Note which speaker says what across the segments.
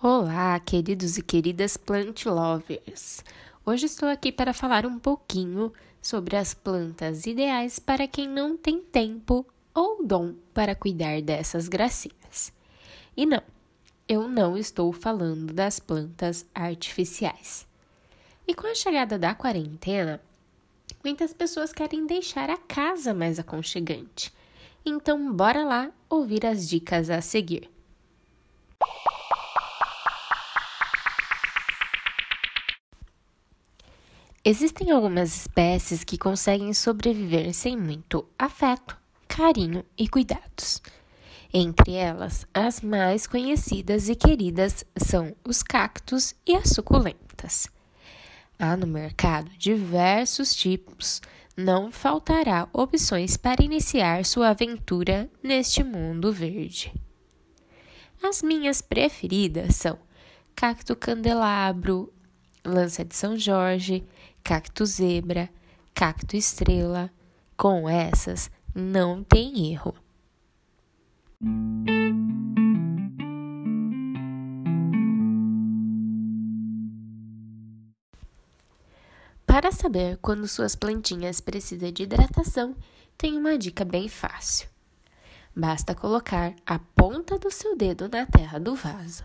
Speaker 1: Olá, queridos e queridas plant lovers. Hoje estou aqui para falar um pouquinho sobre as plantas ideais para quem não tem tempo ou dom para cuidar dessas gracinhas. E não, eu não estou falando das plantas artificiais. E com a chegada da quarentena, muitas pessoas querem deixar a casa mais aconchegante. Então, bora lá ouvir as dicas a seguir. Existem algumas espécies que conseguem sobreviver sem muito afeto, carinho e cuidados. Entre elas, as mais conhecidas e queridas são os cactos e as suculentas. Há no mercado diversos tipos, não faltará opções para iniciar sua aventura neste mundo verde. As minhas preferidas são cacto candelabro, lança de São Jorge, cacto zebra, cacto estrela. Com essas, não tem erro. Para saber quando suas plantinhas precisam de hidratação, tem uma dica bem fácil. Basta colocar a ponta do seu dedo na terra do vaso.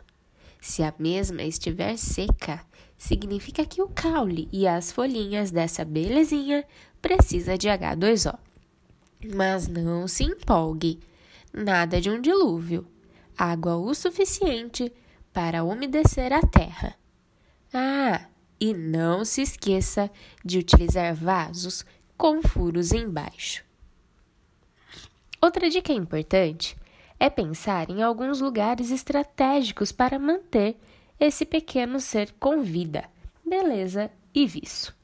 Speaker 1: Se a mesma estiver seca, significa que o caule e as folhinhas dessa belezinha precisa de H2O. Mas não se empolgue, nada de um dilúvio. Água o suficiente para umedecer a terra. Ah, e não se esqueça de utilizar vasos com furos embaixo. Outra dica importante é pensar em alguns lugares estratégicos para manter esse pequeno ser com vida, beleza e viço.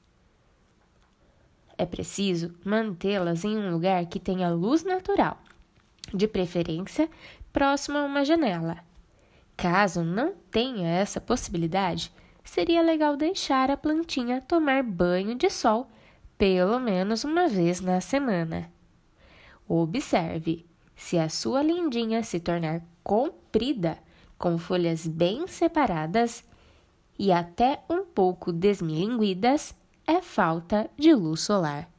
Speaker 1: É preciso mantê-las em um lugar que tenha luz natural, de preferência próximo a uma janela. Caso não tenha essa possibilidade, seria legal deixar a plantinha tomar banho de sol pelo menos uma vez na semana. Observe: se a sua lindinha se tornar comprida, com folhas bem separadas e até um pouco desmilinguidas, é falta de luz solar.